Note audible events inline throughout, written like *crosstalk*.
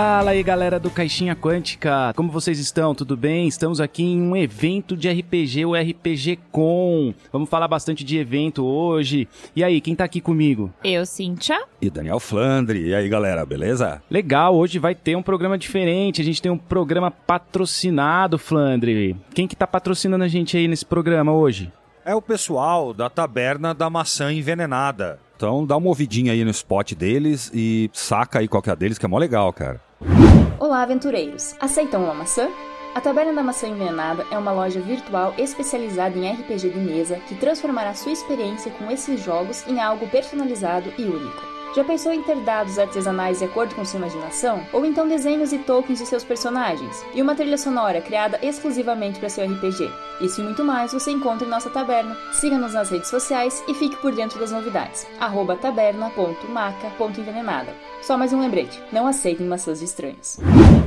Fala aí galera do Caixinha Quântica, como vocês estão? Tudo bem? Estamos aqui em um evento de RPG, o RPG Com. Vamos falar bastante de evento hoje. E aí, quem tá aqui comigo? Eu, Cíntia. E Daniel Flandre. E aí galera, beleza? Legal, hoje vai ter um programa diferente. A gente tem um programa patrocinado, Flandre. Quem que tá patrocinando a gente aí nesse programa hoje? É o pessoal da Taberna da Maçã Envenenada. Então dá uma ouvidinha aí no spot deles e saca aí qualquer deles, que é mó legal, cara. Olá, aventureiros! Aceitam uma maçã? A Taberna da Maçã Envenenada é uma loja virtual especializada em RPG de mesa que transformará sua experiência com esses jogos em algo personalizado e único. Já pensou em ter dados artesanais de acordo com sua imaginação? Ou então desenhos e tokens de seus personagens? E uma trilha sonora criada exclusivamente para seu RPG? Isso e muito mais você encontra em nossa taberna. Siga-nos nas redes sociais e fique por dentro das novidades. Arroba taberna.maca.envenenada. Só mais um lembrete, não aceitem maçãs de estranhos.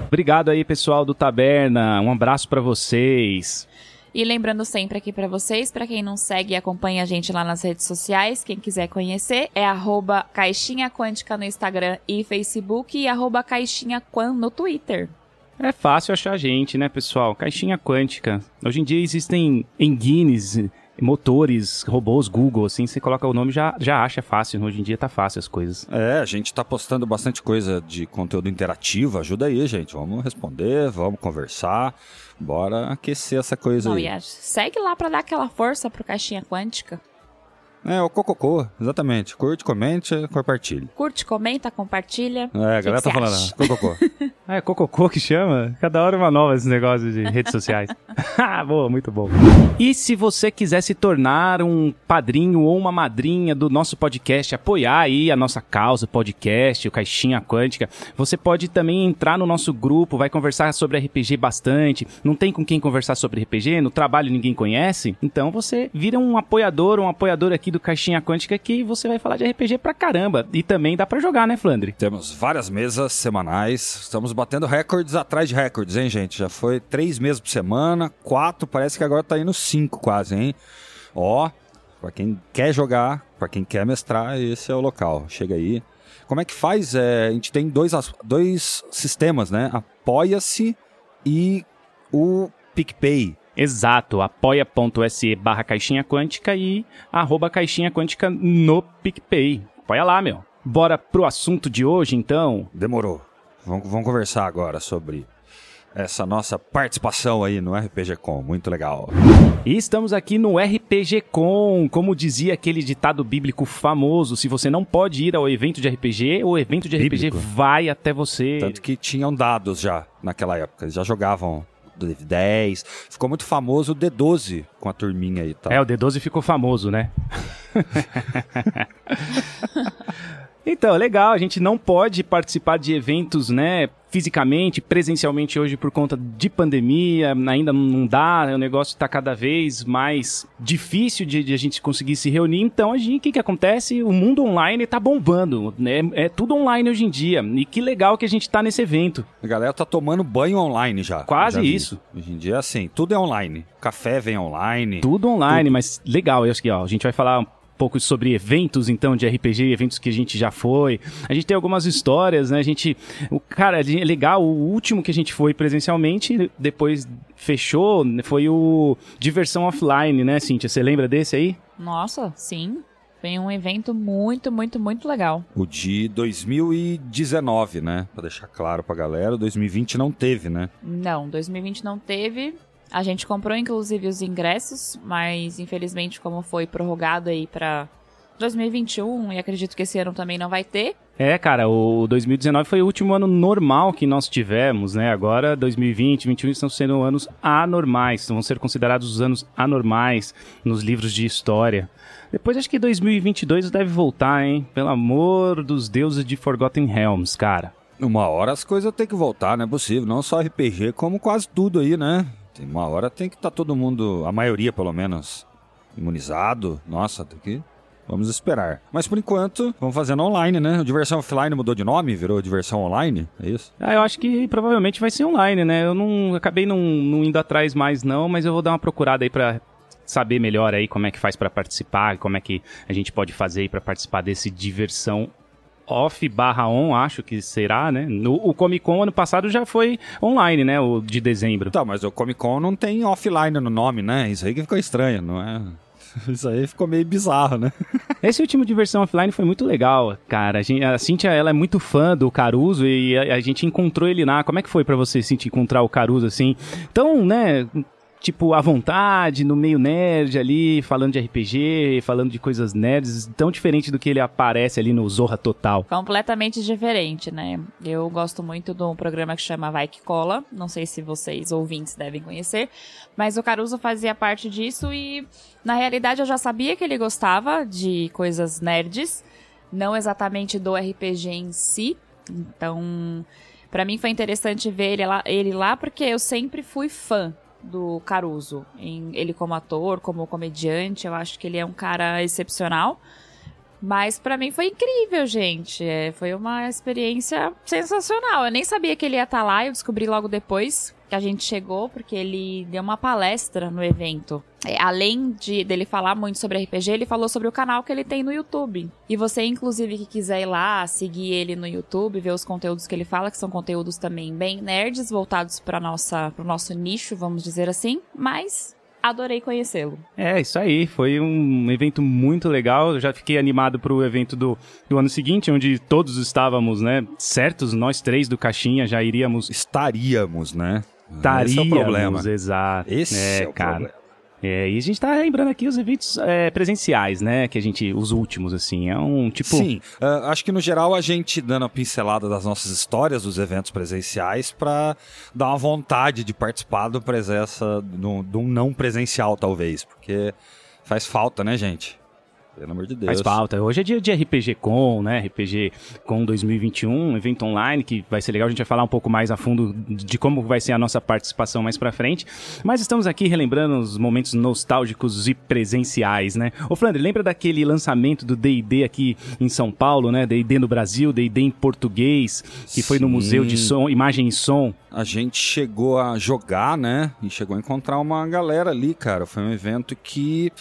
Obrigado aí, pessoal do Taberna. Um abraço para vocês. E lembrando sempre aqui para vocês, para quem não segue e acompanha a gente lá nas redes sociais, quem quiser conhecer, é arroba Caixinha Quântica no Instagram e Facebook e arroba Caixinha Quan no Twitter. É fácil achar a gente, né, pessoal? Caixinha Quântica. Hoje em dia existem enguines, motores, robôs, Google, assim, você coloca o nome já já acha fácil. Hoje em dia tá fácil as coisas. É, a gente tá postando bastante coisa de conteúdo interativo. Ajuda aí, gente. Vamos responder, vamos conversar. Bora aquecer essa coisa Não, aí. segue lá para dar aquela força pro Caixinha Quântica. É, o cococô, exatamente. Curte, comente, compartilhe. Curte, comenta, compartilha. É, a galera tá falando, cococô. *laughs* Ah, é Cococô que chama? Cada hora é uma nova esse negócio de redes sociais. *laughs* Ah, Boa, muito bom. E se você quiser se tornar um padrinho ou uma madrinha do nosso podcast, apoiar aí a nossa causa, o podcast, o Caixinha Quântica, você pode também entrar no nosso grupo, vai conversar sobre RPG bastante. Não tem com quem conversar sobre RPG, no trabalho ninguém conhece? Então você vira um apoiador, um apoiador aqui do Caixinha Quântica que você vai falar de RPG pra caramba. E também dá pra jogar, né, Flandre? Temos várias mesas semanais. Estamos batendo recordes atrás de recordes, hein, gente? Já foi três meses por semana, quatro, parece que agora tá indo cinco quase, hein? Ó, pra quem quer jogar, pra quem quer mestrar, esse é o local. Chega aí. Como é que faz? É, a gente tem dois, dois sistemas, né? Apoia-se e o PicPay. Exato, apoia.se barra caixinha quântica e arroba caixinha quântica no PicPay. Apoia lá, meu. Bora pro assunto de hoje, então. Demorou. Vamos, vamos conversar agora sobre essa nossa participação aí no RPG Com. Muito legal. E estamos aqui no RPG Com, como dizia aquele ditado bíblico famoso, se você não pode ir ao evento de RPG, o evento de Bíblico. RPG vai até você. Tanto que tinham dados já naquela época. Eles já jogavam D10. Ficou muito famoso o D12 com a turminha aí e tal. É, o D12 ficou famoso, né? *laughs* então, legal, a gente não pode participar de eventos, né, fisicamente, presencialmente hoje por conta de pandemia, ainda não dá, o negócio tá cada vez mais difícil de, de a gente conseguir se reunir, então o que que acontece? O mundo online tá bombando, né, é tudo online hoje em dia, e que legal que a gente tá nesse evento. A galera tá tomando banho online já. Quase Já isso. Hoje em dia assim, tudo é online. Café vem online. Tudo online, mas legal. Eu acho que ó, a gente vai falar pouco sobre eventos então de RPG, eventos que a gente já foi. A gente tem algumas histórias, né? A gente, o cara, é legal. O último que a gente foi presencialmente, depois fechou, foi o Diversão Offline, né, Cíntia? Você lembra desse aí? Nossa, sim. Foi um evento muito, muito, muito legal. O de 2019, né? Pra deixar claro pra galera, 2020 não teve, né? Não, 2020 não teve. A gente comprou inclusive os ingressos, mas infelizmente como foi prorrogado aí pra 2021 e acredito que esse ano também não vai ter. É, cara, o 2019 foi o último ano normal que nós tivemos, né? Agora 2020, 2021 estão sendo anos anormais, vão ser considerados os anos anormais nos livros de história. Depois acho que 2022 deve voltar, hein? Pelo amor dos deuses de Forgotten Realms, cara. Uma hora as coisas têm que voltar, não é possível. Não só RPG, como quase tudo aí, né? Tem uma hora tem que estar todo mundo, a maioria pelo menos, imunizado. Nossa, tem que. Vamos esperar. Mas por enquanto, vamos fazendo online, né? O Diversão Offline mudou de nome, virou Diversão Online, é isso? Ah, eu acho que provavelmente vai ser online, né? Eu não acabei não, não indo atrás mais não, mas eu vou dar uma procurada aí pra saber melhor aí como é que faz pra participar, como é que a gente pode fazer pra participar desse diversão off barra on, acho que será, né? No, o Comic Con ano passado já foi online, né? O de dezembro. Tá, mas o Comic Con não tem offline no nome, né? Isso aí que ficou estranho, não é? *laughs* Isso aí ficou meio bizarro, né? *laughs* Esse último de versão offline foi muito legal, cara. A, gente, a Cintia, ela é muito fã do Caruso e a, a gente encontrou ele lá. Como é que foi para você, Cintia, encontrar o Caruso assim? Então, né, tipo, à vontade, no meio nerd ali, falando de RPG, falando de coisas nerds, tão diferente do que ele aparece ali no Zorra Total. Completamente diferente, né? Eu gosto muito de um programa que chama Vai Que Cola, não sei se vocês ouvintes devem conhecer, mas o Caruso fazia parte disso e, na realidade, eu já sabia que ele gostava de coisas nerds, não exatamente do RPG em si, então... Para mim foi interessante ver ele lá, ele lá porque eu sempre fui fã do Caruso. Em, ele como ator, como comediante, eu acho que ele é um cara excepcional. Mas para mim foi incrível, gente. É, foi uma experiência sensacional. Eu nem sabia que ele ia estar tá lá, eu descobri logo depois que a gente chegou, porque ele deu uma palestra no evento. É, além de dele falar muito sobre RPG, ele falou sobre o canal que ele tem no YouTube. E você, inclusive, que quiser ir lá, seguir ele no YouTube, ver os conteúdos que ele fala, que são conteúdos também bem nerds, voltados para nossa, o nosso nicho, vamos dizer assim. Mas adorei conhecê-lo. É, isso aí. Foi um evento muito legal. Eu já fiquei animado para o evento do, do ano seguinte, onde todos estávamos, né? Certos, nós três do Caixinha já iríamos. Estaríamos, né? Estaríamos, Esse é o problema. exato. Esse é, é o cara. problema. É, e a gente tá lembrando aqui os eventos é, presenciais, né? Que a gente, os últimos, assim. É um tipo. Sim, uh, acho que no geral a gente dando a pincelada das nossas histórias dos eventos presenciais para dar uma vontade de participar do presença, de um não presencial, talvez, porque faz falta, né, gente? Pelo amor de Deus. Faz falta. Hoje é dia de RPG Com, né? RPG Com 2021, um evento online que vai ser legal. A gente vai falar um pouco mais a fundo de como vai ser a nossa participação mais pra frente. Mas estamos aqui relembrando os momentos nostálgicos e presenciais, né? Ô, Flandre, lembra daquele lançamento do D&D aqui em São Paulo, né? D&D no Brasil, D&D em português, que foi no Sim. Museu de Som, Imagem e Som. A gente chegou a jogar, né? E chegou a encontrar uma galera ali, cara. Foi um evento que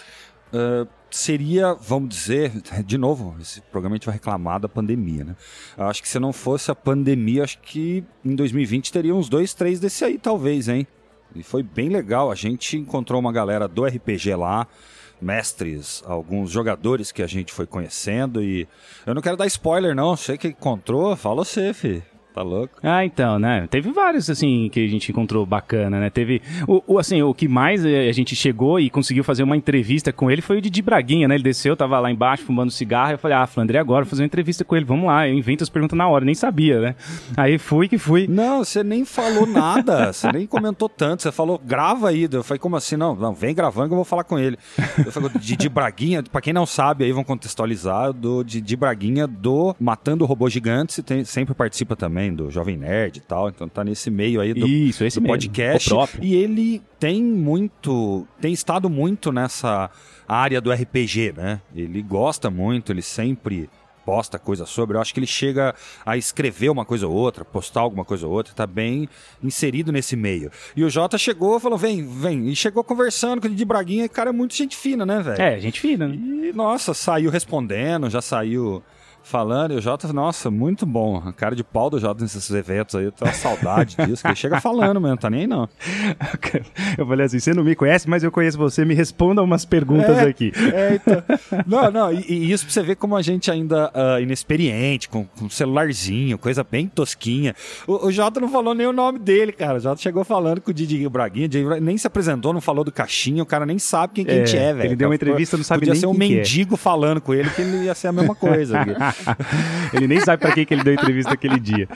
uh, seria, vamos dizer, *laughs* de novo, esse programa a gente vai reclamar da pandemia, né? Acho que se não fosse a pandemia, acho que em 2020 teria uns dois, três desse aí, talvez, hein? E foi bem legal. A gente encontrou uma galera do RPG lá, mestres, alguns jogadores que a gente foi conhecendo e eu não quero dar spoiler não, sei que encontrou, fala você, fi. Tá louco? Ah, então, né? Teve vários, assim, que a gente encontrou bacana, né? Teve, o, o, assim, o que mais eh, a gente chegou e conseguiu fazer uma entrevista com ele foi o Didi Braguinha, né? Ele desceu, tava lá embaixo fumando cigarro, eu falei, ah, Flandre, agora vou fazer uma entrevista com ele, vamos lá, eu invento as perguntas na hora, nem sabia, né? Aí fui que fui. Não, você nem falou nada, *laughs* você nem comentou tanto, você falou, grava aí, eu falei, como assim? Não, não, vem gravando que eu vou falar com ele. Eu falei, Didi Braguinha, pra quem não sabe, aí vão contextualizar, do Didi Braguinha do Matando Robôs Gigantes, e tem, sempre participa também do Jovem Nerd e tal, então tá nesse meio aí do, Isso, esse do mesmo, podcast. E ele tem muito, tem estado muito nessa área do RPG, né? Ele gosta muito, ele sempre posta coisa sobre. Eu acho que ele chega a escrever uma coisa ou outra, postar alguma coisa ou outra, tá bem inserido nesse meio. E o Jota chegou e falou: vem, vem. E chegou conversando com o Didi Braguinha, e cara é muito gente fina, né, velho? É, gente fina, né? E, nossa, saiu respondendo, já saiu falando, e o Jota, nossa, muito bom. A cara de pau do Jota nesses eventos aí, eu tenho uma saudade *laughs* disso, que ele chega falando mesmo, tá nem aí não. *laughs* Eu falei assim, você não me conhece, mas eu conheço você, me responda umas perguntas É, aqui. *laughs* É, então. Não, não, e, e isso pra você ver como a gente ainda ah, inexperiente, com, com celularzinho, coisa bem tosquinha. O, o Jota não falou nem o nome dele, cara. O Jota chegou falando com o Didi Braguinha, Didi Braguinha nem se apresentou, não falou do caixinha, o cara nem sabe quem que a gente É, é, velho. ele deu uma entrevista, não sabe Podia nem ser um quem é. mendigo falando com ele, que ele ia ser a mesma coisa. *laughs* Ele nem sabe pra quem que ele deu entrevista aquele dia.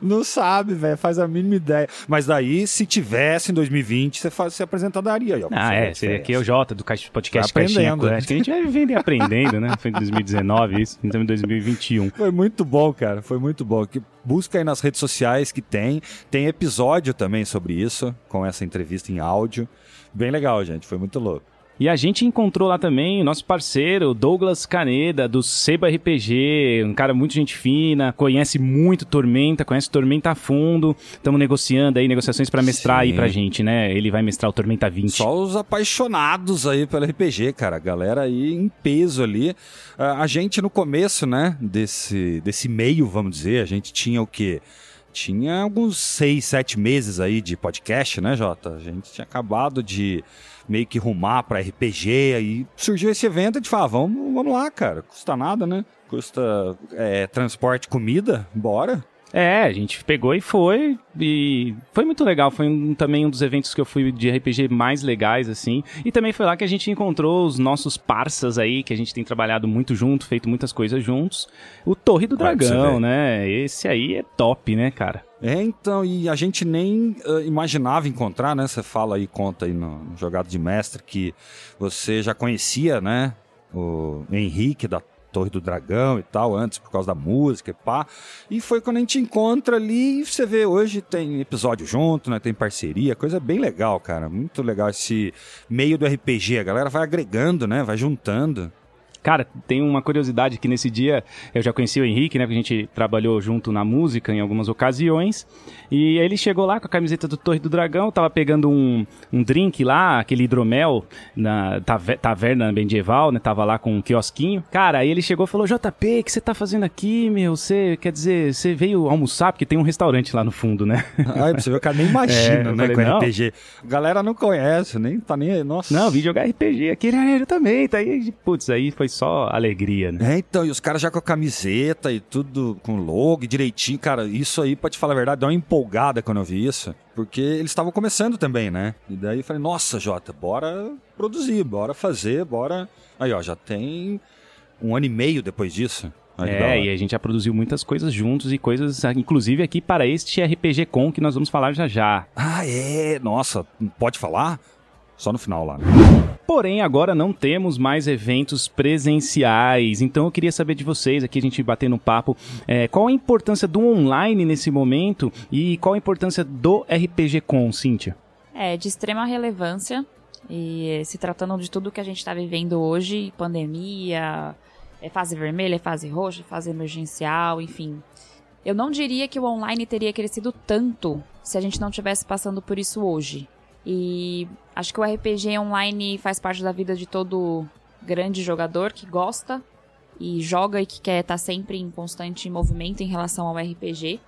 Não sabe, velho, faz a mínima ideia. Mas daí, se tivesse em 2020, você, faz, você apresentaria aí, ó. Ah, é, seria aqui é o Jota do Caixa- podcast Vai Caixinha aprendendo. Quântica. A gente vai vivendo e aprendendo, né? Foi em 2019 isso, então em 2021. Foi muito bom, cara. Foi muito bom. Que busca aí nas redes sociais que tem. Tem episódio também sobre isso, com essa entrevista em áudio. Bem legal, gente. Foi muito louco. E a gente encontrou lá também o nosso parceiro, Douglas Caneda, do Seba RPG, um cara muito gente fina, conhece muito Tormenta, conhece Tormenta a fundo. Estamos negociando aí, negociações para mestrar Sim. aí pra gente, né? Ele vai mestrar o Tormenta 20. Só os apaixonados aí pelo RPG, cara. Galera aí em peso ali. Ah, a gente no começo, né, desse, desse meio, vamos dizer, a gente tinha o quê? Tinha alguns seis, sete meses aí de podcast, né, Jota? A gente tinha acabado de meio que rumar pra RPG, aí surgiu esse evento e a gente falou, ah, vamos, vamos lá, cara. Custa nada, né? Custa é, transporte, comida, bora. É, a gente pegou e foi. E foi muito legal. Foi um- também um dos eventos que eu fui de RPG mais legais, assim. E também foi lá que a gente encontrou os nossos parças aí, que a gente tem trabalhado muito junto, feito muitas coisas juntos. O Torre do Dragão, né? Esse aí é top, né, cara? É, então, e a gente nem ah, imaginava encontrar, né? Você fala aí, conta aí no, no Jogado de Mestre que você já conhecia, né? O Henrique da Torre do Dragão e tal, antes por causa da música e pá. E foi quando a gente encontra ali e você vê hoje tem episódio junto, né? Tem parceria, coisa bem legal, cara. Muito legal esse meio do RPG. A galera vai agregando, né? Vai juntando. Cara, tem uma curiosidade que nesse dia eu já conheci o Henrique, né? Porque a gente trabalhou junto na música em algumas ocasiões. E ele chegou lá com a camiseta do Torre do Dragão, tava pegando um, um drink lá, aquele hidromel na tave- taverna medieval, né? Tava lá com um quiosquinho. Cara, aí ele chegou e falou: JP, o que você tá fazendo aqui, meu? Você, quer dizer, você veio almoçar? Porque tem um restaurante lá no fundo, né? Aí você vê, o cara nem imagina, *laughs* É, né? falei, com não. RPG. A galera não conhece, nem tá nem. Nossa. Não, vim jogar RPG aqui, ele, ah, eu também, tá aí. Putz, aí foi só alegria, né? É, então, e os caras já com a camiseta e tudo com logo direitinho, cara, isso aí, pra te falar a verdade, deu uma empolgada quando eu vi isso, porque eles estavam começando também, né? E daí eu falei, nossa, Jota, bora produzir, bora fazer, bora. Aí, ó, já tem um ano e meio depois disso. É, e a gente já produziu muitas coisas juntos e coisas, inclusive aqui para este RPG Com que nós vamos falar já já. Ah, é, nossa, pode falar? Só no final lá. né? Porém, agora não temos mais eventos presenciais, então eu queria saber de vocês, aqui a gente bater no papo, é, qual a importância do online nesse momento e qual a importância do RPG Com, Cíntia? É de extrema relevância. E eh, se tratando de tudo que a gente está vivendo hoje, pandemia, é fase vermelha, é fase roxa, é fase emergencial, enfim. Eu não diria que o online teria crescido tanto se a gente não estivesse passando por isso hoje. E acho que o RPG online faz parte da vida de todo grande jogador que gosta e joga e que quer estar sempre em constante movimento em relação ao RPG.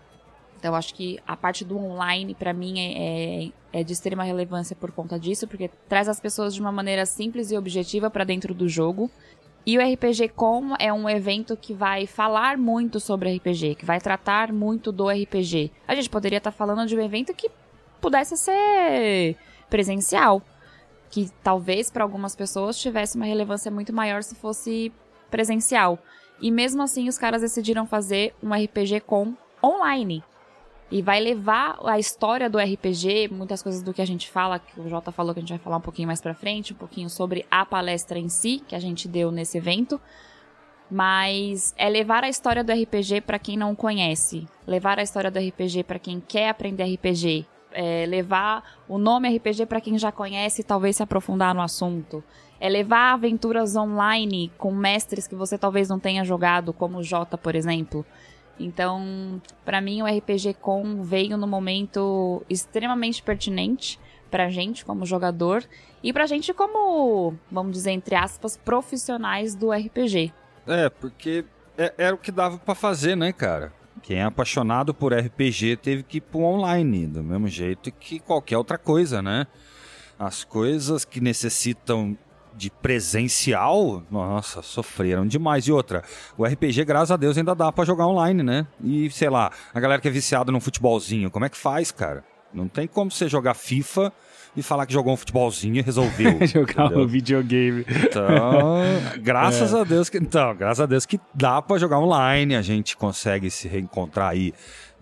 Então acho que a parte do online pra mim é, é, é de extrema relevância por conta disso, porque traz as pessoas de uma maneira simples e objetiva pra dentro do jogo. E o RPG Com é um evento que vai falar muito sobre RPG, que vai tratar muito do RPG. A gente poderia estar falando de um evento que pudesse ser presencial, que talvez para algumas pessoas tivesse uma relevância muito maior se fosse presencial. E mesmo assim os caras decidiram fazer um RPG com online. E vai levar a história do RPG, muitas coisas do que a gente fala, que o Jota falou que a gente vai falar um pouquinho mais pra frente, um pouquinho sobre a palestra em si, que a gente deu nesse evento. Mas é levar a história do RPG pra quem não conhece, levar a história do RPG pra quem quer aprender RPG, é levar o nome RPG pra quem já conhece e talvez se aprofundar no assunto. É levar aventuras online com mestres que você talvez não tenha jogado, como o Jota, por exemplo. Então, pra mim, o RPG Com veio no momento extremamente pertinente pra gente como jogador e pra gente como, vamos dizer, entre aspas, profissionais do RPG. É, porque é- era o que dava pra fazer, né, cara? Quem é apaixonado por RPG teve que ir pro online, do mesmo jeito que qualquer outra coisa, né? As coisas que necessitam de presencial, nossa, sofreram demais. E outra, o RPG, graças a Deus, ainda dá pra jogar online, né? E, sei lá, a galera que é viciada num futebolzinho, como é que faz, cara? Não tem como você jogar FIFA e falar que jogou um futebolzinho e resolveu. *laughs* Jogar entendeu? um videogame. Então, *laughs* graças É. a Deus que então, graças a Deus que dá pra jogar online, a gente consegue se reencontrar aí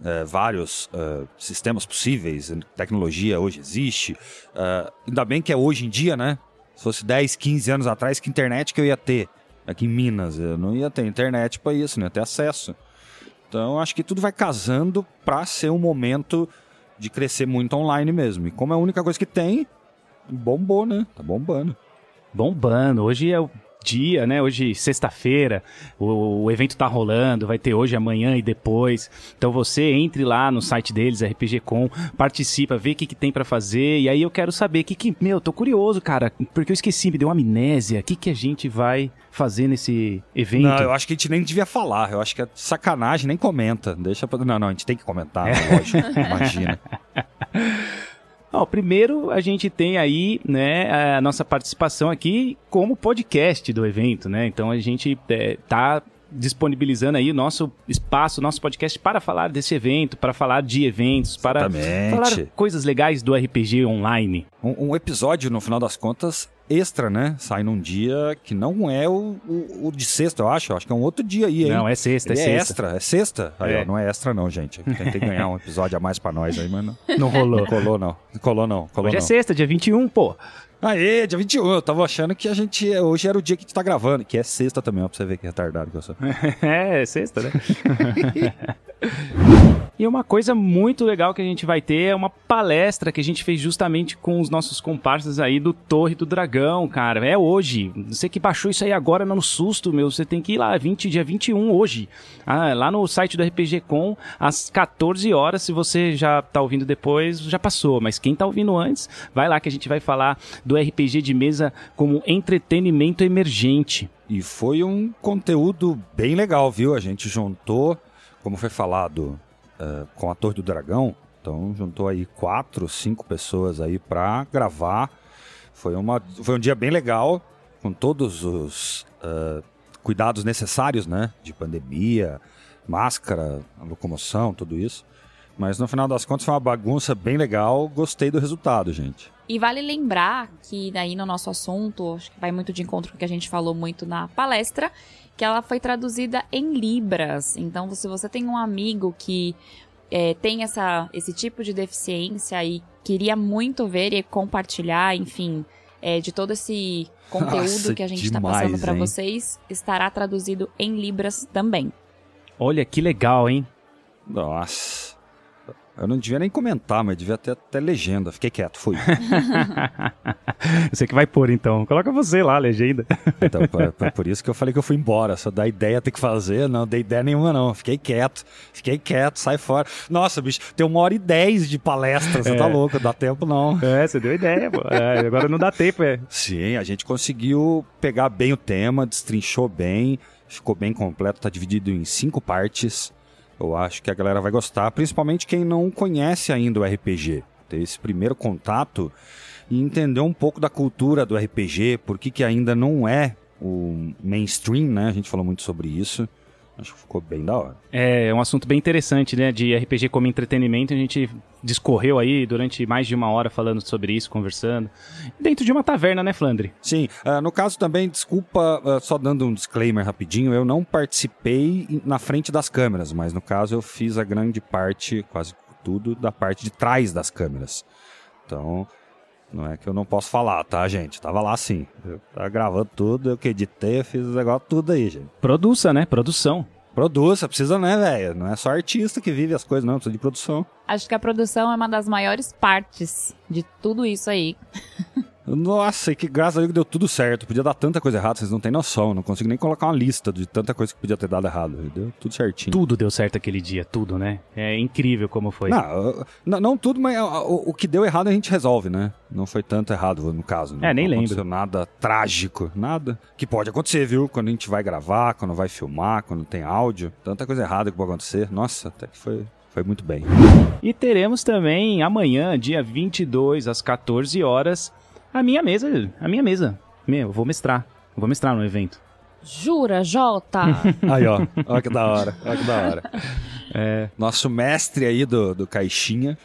eh, vários eh, sistemas possíveis, tecnologia hoje existe. Eh, ainda bem que é hoje em dia, né? Se fosse 10, 15 anos atrás, que internet que eu ia ter aqui em Minas? Eu não ia ter internet pra isso, não ia ter acesso. Então, acho que tudo vai casando pra ser um momento de crescer muito online mesmo. E como é a única coisa que tem, bombou, né? Tá bombando. bombando. Hoje é o dia, né? Hoje, sexta-feira, o, o, evento tá rolando, vai ter hoje, amanhã e depois. Então você entre lá no site deles, RPGcom, participa, vê o que, que tem para fazer. E aí eu quero saber o que, que. Meu, tô curioso, cara, porque eu esqueci, me deu uma amnésia. O que, que a gente vai fazer nesse evento? Não, eu acho que a gente nem devia falar. Eu acho que é sacanagem, nem comenta. Deixa pra... Não, não, a gente tem que comentar, é. lógico. Imagina. *laughs* Ó, primeiro a gente tem aí, né, a nossa participação aqui como podcast do evento, né? Então a gente é, tá disponibilizando aí o nosso espaço, nosso podcast para falar desse evento, para falar de eventos, para falar coisas legais do RPG online. Um, um, episódio, no final das contas, extra, né? Sai num dia que não é o, o, o de sexta, eu acho. Eu acho que é um outro dia aí, hein? Não, é sexta, é, é sexta. extra, é sexta. Aí, é. Ó, não é extra não, gente. Tentei ganhar um episódio a mais para nós aí, mas não. Não rolou. Não colou não. Colou não. Colou Hoje é não. é sexta, dia 21, pô. Aê, dia 21. Eu tava achando que a gente. Hoje era o dia que a gente tá gravando, que é sexta também, ó, pra você ver que retardado que eu sou. *laughs* é, sexta, né? *laughs* E uma coisa muito legal que a gente vai ter é uma palestra que a gente fez justamente com os nossos comparsas aí do Torre do Dragão, cara. É hoje. Você que baixou isso aí agora no susto, meu, você tem que ir lá, 20, dia 21 hoje. Ah, lá no site do RPG Com, às 14 horas. Se você já tá ouvindo depois, já passou. Mas quem tá ouvindo antes, vai lá que a gente vai falar do RPG de mesa como entretenimento emergente. E foi um conteúdo bem legal, viu? A gente juntou, como foi falado, uh, com a Torre do Dragão. Então juntou aí quatro, cinco pessoas aí para gravar. Foi, uma, foi um dia bem legal, com todos os uh, cuidados necessários, né? De pandemia, máscara, locomoção, tudo isso. Mas no final das contas foi uma bagunça bem legal. Gostei do resultado, gente. E vale lembrar que daí no nosso assunto, acho que vai muito de encontro com o que a gente falou muito na palestra, que ela foi traduzida em Libras. Então, se você tem um amigo que é, tem essa, esse tipo de deficiência e queria muito ver e compartilhar, enfim, é, de todo esse conteúdo Nossa, que a gente está passando para vocês, estará traduzido em Libras também. Olha que legal, hein? Nossa. Eu não devia nem comentar, mas devia ter até legenda. Fiquei quieto, fui. *laughs* você que vai pôr então. Coloca você lá, a legenda. então, por, por, isso que eu falei que eu fui embora. Só dá ideia ter que fazer. Não dei ideia nenhuma, não. Fiquei quieto. Fiquei quieto, sai fora. Nossa, bicho, tem uma hora e dez de palestra. Você tá é. tá louco, dá tempo não. É, você deu ideia, pô. É, agora não dá tempo, é. Sim, a gente conseguiu pegar bem o tema, destrinchou bem, ficou bem completo, tá dividido em cinco partes. Eu acho que a galera vai gostar, principalmente quem não conhece ainda o RPG. Ter esse primeiro contato e entender um pouco da cultura do RPG, por que, que ainda não é o mainstream, né? A gente falou muito sobre isso. Acho que ficou bem da hora. É, é um assunto bem interessante, né? De RPG como entretenimento. A gente discorreu aí durante mais de uma hora falando sobre isso, conversando. Dentro de uma taverna, né, Flandre? Sim. Uh, no caso também, desculpa, uh, só dando um disclaimer rapidinho, eu não participei na frente das câmeras, mas no caso eu fiz a grande parte, quase tudo, da parte de trás das câmeras. Então, não é que eu não posso falar, tá, gente? Tava lá sim. Eu tava gravando tudo, eu que editei, fiz o negócio tudo aí, gente. Produça, né? Produção. Produça, precisa, né, velho? Não é só artista que vive as coisas, não, precisa de produção. Acho que a produção é uma das maiores partes de tudo isso aí. *laughs* Nossa, e que graças a Deus deu tudo certo. Podia dar tanta coisa errada, vocês não têm noção. Não consigo nem colocar uma lista de tanta coisa que podia ter dado errado. Deu tudo certinho. Tudo deu certo aquele dia, tudo, né? É incrível como foi. Não, não, não tudo, mas o, o, que deu errado a gente resolve, né? Não foi tanto errado no caso. Né? É, nem não lembro. aconteceu nada trágico, nada. Que pode acontecer, viu? Quando a gente vai gravar, quando vai filmar, quando tem áudio. Tanta coisa errada que pode acontecer. Nossa, até que foi, foi muito bem. E teremos também amanhã, dia 22, às 14 horas, a minha mesa, a minha mesa. Meu, eu vou mestrar. Eu vou mestrar no evento. Jura, Jota? *laughs* aí, ó. Olha que da hora. Olha que da hora. *laughs* É. Nosso mestre aí do, do Caixinha,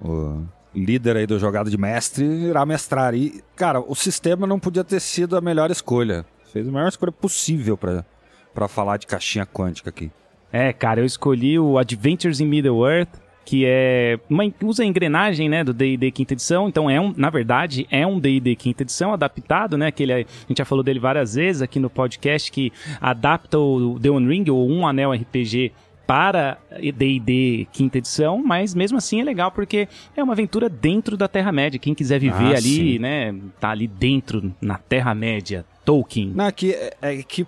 o líder aí do jogado de mestre, irá mestrar. E, cara, o sistema não podia ter sido a melhor escolha. Fez a melhor escolha possível para falar de caixinha quântica aqui. É, cara, eu escolhi o Adventures in Middle-earth, que é uma, usa a engrenagem, né, do D&D quinta edição, então é um, na verdade, é um D&D quinta edição adaptado, né, que ele, a gente já falou dele várias vezes aqui no podcast, que adapta o The One Ring, ou Um Anel RPG para D&D quinta edição, mas mesmo assim é legal porque é uma aventura dentro da Terra-média. Quem quiser viver Ah, ali, sim. né, tá ali dentro, na Terra-média, Tolkien. Não, é que, é, é que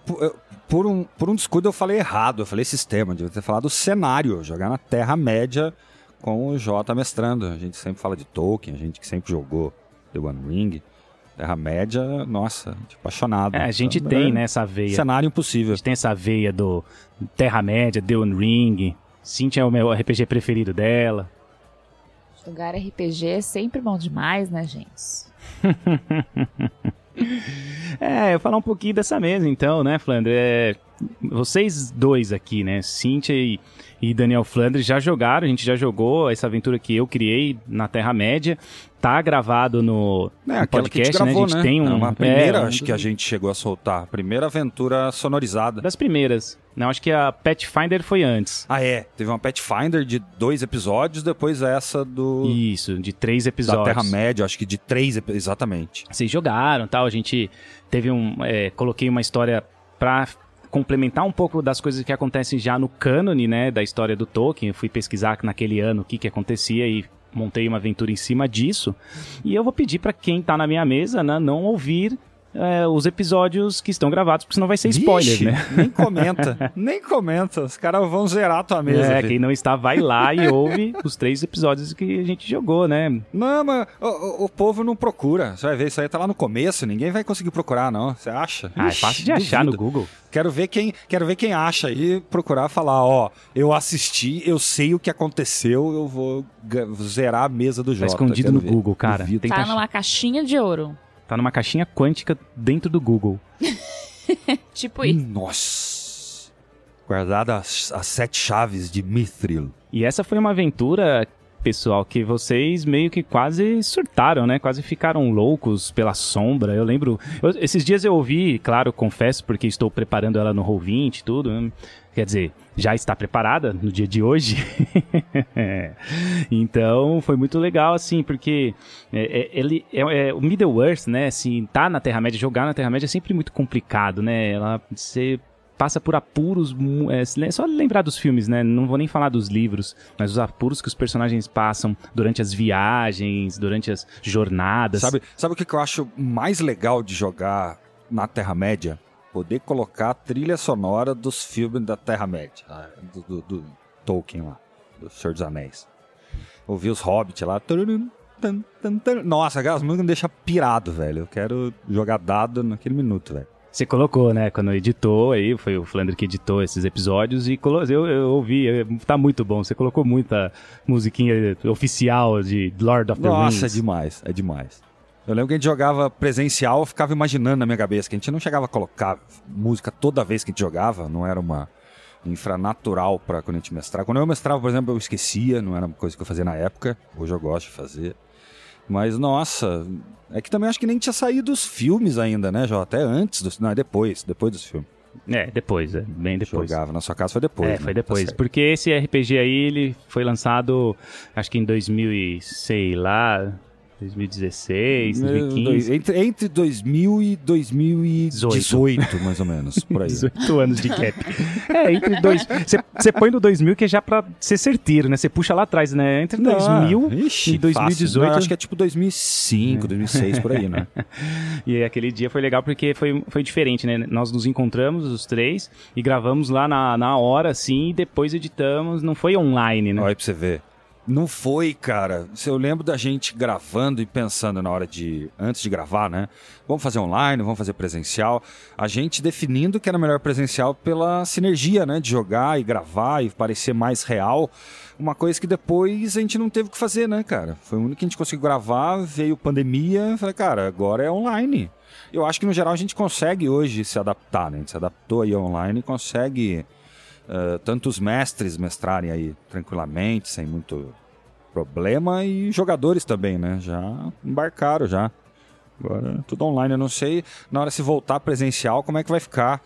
por, um, por um descuido eu falei errado. Eu falei sistema, devia ter falado cenário. Jogar na Terra-média com o Jota mestrando. A gente sempre fala de Tolkien, a gente que sempre jogou The One Ring. Terra-média, nossa, a é apaixonado. É, a gente Então, tem, é né, essa veia. Cenário A impossível. gente tem essa veia do Terra-média, The One Ring. Cintia é o meu RPG preferido dela. Jogar RPG é sempre bom demais, né, gente? *laughs* É, eu falar um pouquinho dessa mesa então, né, Flandre? É, vocês dois aqui, né, Cíntia e, e Daniel Flandre já jogaram, a gente já jogou essa aventura que eu criei na Terra-média. Tá gravado no, É, no a podcast, gente gravou, né? A gente né? tem um... É uma primeira, é, um acho que a gente chegou a soltar. Primeira aventura sonorizada. Das primeiras. Não, acho que a Pathfinder foi antes. Ah, é. Teve uma Pathfinder de dois episódios, depois essa do... Isso, de três Da episódios. Terra-média, acho que de três, exatamente. vocês jogaram tal. A gente teve um. é, coloquei uma história pra complementar um pouco das coisas que acontecem já no cânone, né? Da história do Tolkien. Eu fui pesquisar naquele ano o que, que acontecia e montei uma aventura em cima disso. E eu vou pedir pra quem tá na minha mesa, né, não ouvir. É, os episódios que estão gravados, porque senão vai ser spoiler, né? Nem comenta, *laughs* nem comenta. Os caras vão zerar a tua mesa. É, filho. quem não está, vai lá e ouve os três episódios que a gente jogou, né? Não, mas o, o- povo não procura. Você vai ver, isso aí tá lá no começo, ninguém vai conseguir procurar, não. Você acha? Ah, é Ixi, fácil de achar no duvido. Google. Quero ver quem, quero ver quem acha e procurar falar, ó, eu assisti, eu sei o que aconteceu, eu vou zerar a mesa do Tá Jota. escondido no ver. Google, cara. Duvido. Tá numa caixinha de ouro. Tá numa caixinha quântica dentro do Google. *laughs* Tipo isso. Nossa. Guardada as, as sete chaves de Mithril. E essa foi uma aventura, pessoal, que vocês meio que quase surtaram, né? Quase ficaram loucos pela sombra. Eu lembro. eu- esses dias eu ouvi, claro, confesso, porque estou preparando ela no Roll20 e tudo. né? Quer dizer, já está preparada no dia de hoje. *laughs* então foi muito legal, assim, porque é, é, ele é, é- o Middle-earth, né? Assim, tá na Terra-média, jogar na Terra-média é sempre muito complicado, né? Ela você passa por apuros. É, só lembrar dos filmes, né? Não vou nem falar dos livros, mas os apuros que os personagens passam durante as viagens, durante as jornadas. Sabe, sabe o que eu acho mais legal de jogar na Terra-média? Poder colocar a trilha sonora dos filmes da Terra-média. ah, Do, do- do Tolkien lá, do Senhor dos Anéis. Ouvir os Hobbits lá. Nossa, aquelas músicas me deixam pirado, velho. Eu quero jogar dado naquele minuto, velho. Você colocou, né? Quando editou aí, foi o Flandre que editou esses episódios e eu, eu ouvi, tá muito bom. Você colocou muita musiquinha oficial de Lord of the Nossa, é Rings. demais, é demais. Eu lembro que a gente jogava presencial, eu ficava imaginando na minha cabeça que a gente não chegava a colocar música toda vez que a gente jogava, não era uma infranatural pra quando a gente mestrava. Quando eu mestrava, por exemplo, eu esquecia, não era uma coisa que eu fazia na época, hoje eu gosto de fazer. Mas, nossa, é que também acho que nem tinha saído os filmes ainda, né, Jô? Até antes, dos, não, é depois, depois dos filmes. É, depois, é, bem depois. Jogava, na sua casa foi depois, é, né? foi Tá depois. certo. porque esse RPG aí, ele foi lançado, acho que em 2000 e sei lá, 2016, 2015. Entre, entre 2000 e 2018, mais ou menos, por aí. *laughs* 18 anos de gap. é, entre dois. Você põe no 2000 que é já pra ser certeiro, né? Você puxa lá atrás, né? Entre 2000 ixi, e 2018. fácil. Não, acho que é tipo 2005, 2006, por aí, né? *laughs* E aquele dia foi legal porque foi, foi diferente, né? Nós nos encontramos, os três, e gravamos lá na, na hora, assim, e depois editamos. Não foi online, né? Olha aí pra você ver. Não foi, cara. Eu lembro da gente gravando e pensando na hora de. Antes de gravar, né? Vamos fazer online, vamos fazer presencial. A gente definindo que era melhor presencial pela sinergia, né? De jogar e gravar e parecer mais real. Uma coisa que depois a gente não teve o que fazer, né, cara? Foi o único que a gente conseguiu gravar, veio pandemia. Falei, cara, agora é online. Eu acho que no geral a gente consegue hoje se adaptar, né? A gente se adaptou aí online e consegue uh, tanto os mestres mestrarem aí tranquilamente, sem muito problema, e jogadores também, né? Já embarcaram já. Agora tudo online. Eu não sei na hora se voltar presencial como é que vai ficar.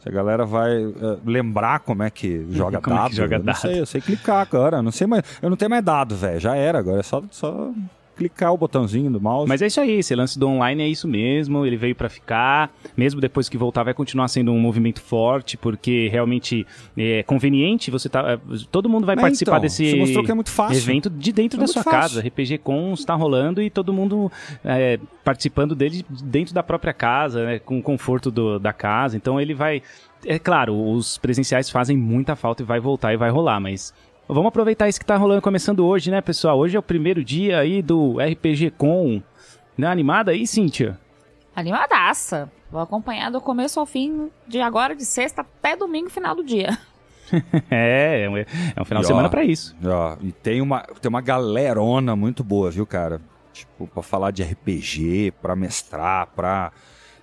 Se a galera vai uh, lembrar como é que *laughs* joga Como é que dado. joga eu não dado. sei, eu sei clicar agora. Eu não sei mais. Eu não tenho mais dado, velho. Já era. Agora é só, só clicar o botãozinho do mouse. Mas é isso aí, esse lance do online é isso mesmo, ele veio pra ficar, mesmo depois que voltar vai continuar sendo um movimento forte, porque realmente é conveniente, você tá, é, todo mundo vai É, participar então, desse você mostrou que é muito fácil. evento de dentro É da sua fácil. casa. RPG com está rolando e todo mundo é, participando dele dentro da própria casa, né, com o conforto do- da casa. Então ele vai. É claro, os presenciais fazem muita falta e vai voltar e vai rolar, mas. Vamos aproveitar isso que tá rolando, começando hoje, né, pessoal? Hoje é o primeiro dia aí do RPG Com. Né, animada aí, Cíntia? Animadaça. Vou acompanhar do começo ao fim, de agora, de sexta até domingo, final do dia. *laughs* É, é um, é um final E, de ó, semana pra isso. Ó, e tem uma, tem uma galerona muito boa, viu, cara? Tipo, pra falar de RPG, pra mestrar, pra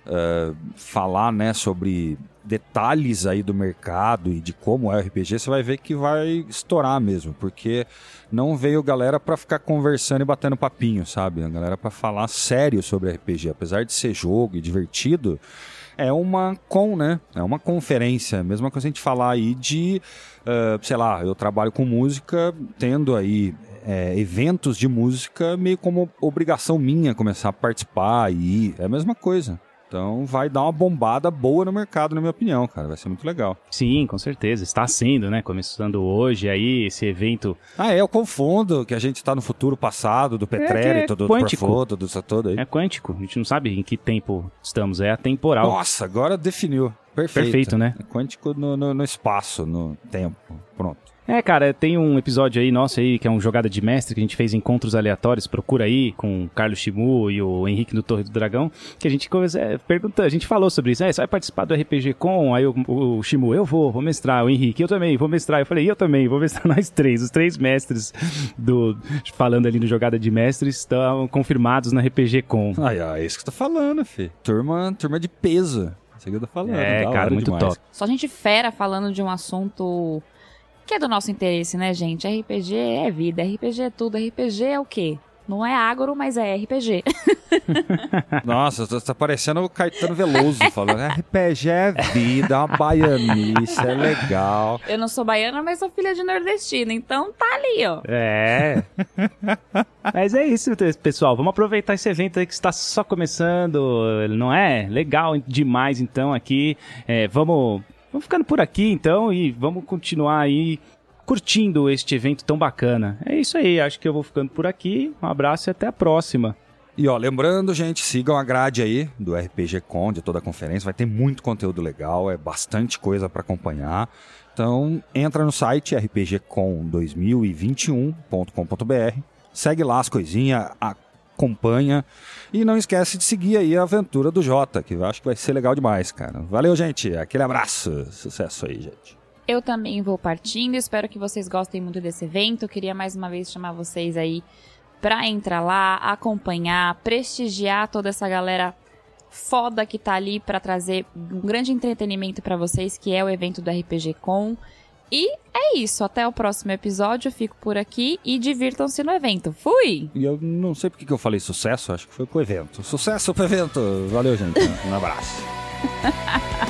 eh, falar, né, sobre detalhes aí do mercado e de como é o RPG, você vai ver que vai estourar mesmo, porque não veio galera pra ficar conversando e batendo papinho, sabe? A galera pra falar sério sobre RPG, apesar de ser jogo e divertido, é uma com, né? É uma conferência. Mesma coisa a gente falar aí de, eh, sei lá, eu trabalho com música, tendo aí eh, eventos de música meio como obrigação minha começar a participar e ir. é a mesma coisa. Então vai dar uma bombada boa no mercado, na minha opinião, cara. Vai ser muito legal. Sim, com certeza. Está sendo, né? Começando hoje aí, esse evento. Ah, é, eu confundo que a gente tá no futuro passado do que é Pretérito, do quântico. Profoto, do todo aí. É quântico. A gente não sabe em que tempo estamos. É atemporal. Nossa, agora definiu. Perfeito. Perfeito, né? É quântico no, no- no espaço, no tempo. Pronto. É, cara, tem um episódio aí nosso aí, que é um jogada de mestre, que a gente fez encontros aleatórios, procura aí, com o Carlos Chimu e o Henrique do Torre do Dragão, que a gente é, pergunta, a gente falou sobre isso, é, você vai participar do RPG Com? Aí o, o Chimu, eu vou, vou mestrar, o Henrique, eu também, vou mestrar, eu falei, eu também, vou mestrar *laughs* nós três, os três mestres do, falando ali no jogada de mestres, estão confirmados na RPG Com. Ai, ai, é isso que você tá falando, fi. Turma, turma de peso. Isso que eu tô falando. É, cara, muito demais. top. Só gente fera falando de um assunto que é do nosso interesse, né, gente? RPG é vida, RPG é tudo. RPG é o quê? Não é agro, mas é RPG. *laughs* Nossa, tá, tá parecendo o Caetano Veloso falando. RPG é vida, uma baianice, é legal. Eu não sou baiana, mas sou filha de nordestino, então tá ali, ó. É. Mas é isso, pessoal. Vamos aproveitar esse evento aí que está só começando, não é? Legal demais, então, aqui. É, vamos, vamos ficando por aqui, então, e vamos continuar aí curtindo este evento tão bacana. É isso aí, acho que eu vou ficando por aqui. Um abraço e até a próxima. E ó, lembrando, gente, sigam a grade aí do RPG Con, de toda a conferência. Vai ter muito conteúdo legal, é bastante coisa pra acompanhar. Então, entra no site rpgcon2021.com.br, segue lá as coisinhas, acompanha e não esquece de seguir aí a aventura do Jota, que eu acho que vai ser legal demais, cara. Valeu, gente. Aquele abraço. Sucesso aí, gente. Eu também vou partindo, espero que vocês gostem muito desse evento. Queria mais uma vez chamar vocês aí pra entrar lá, acompanhar, prestigiar toda essa galera foda que tá ali pra trazer um grande entretenimento pra vocês, que é o evento do RPG Com. E é isso, até o próximo episódio, eu fico por aqui e divirtam-se no evento. Fui! E eu não sei porque que eu falei sucesso, acho que foi pro evento. Sucesso pro evento. Valeu, gente. Um abraço. *laughs*